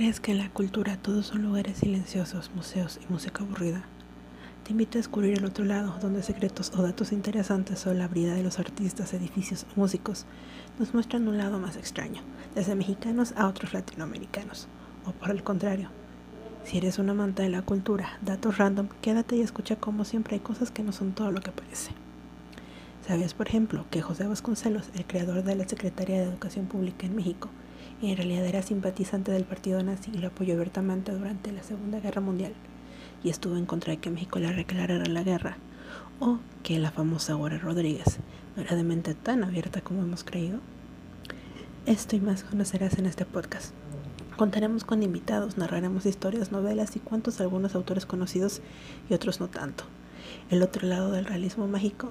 ¿Crees que en la cultura todos son lugares silenciosos, museos y música aburrida? Te invito a descubrir el otro lado, donde secretos o datos interesantes sobre la vida de los artistas, edificios o músicos nos muestran un lado más extraño, desde mexicanos a otros latinoamericanos, o por el contrario. Si eres un amante de la cultura, datos random, quédate y escucha como siempre hay cosas que no son todo lo que parece. ¿Sabías, por ejemplo, que José Vasconcelos, el creador de la Secretaría de Educación Pública en México, en realidad era simpatizante del partido nazi y lo apoyó abiertamente durante la Segunda Guerra Mundial y estuvo en contra de que México le declarara la guerra, o que la famosa Aurora Rodríguez no era de mente tan abierta como hemos creído. Esto y más conocerás en este podcast. Contaremos con invitados, narraremos historias, novelas y cuentos algunos autores conocidos y otros no tanto. El otro lado del realismo mágico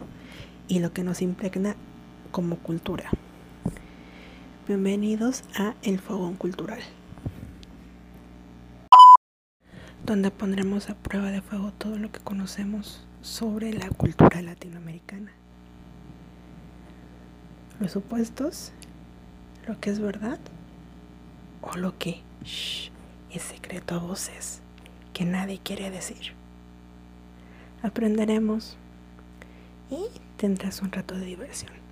y lo que nos impregna como cultura. Bienvenidos a El Fogón Cultural, donde pondremos a prueba de fuego todo lo que conocemos sobre la cultura latinoamericana. Los supuestos, lo que es verdad o lo que es secreto a voces que nadie quiere decir. Aprenderemos y tendrás un rato de diversión.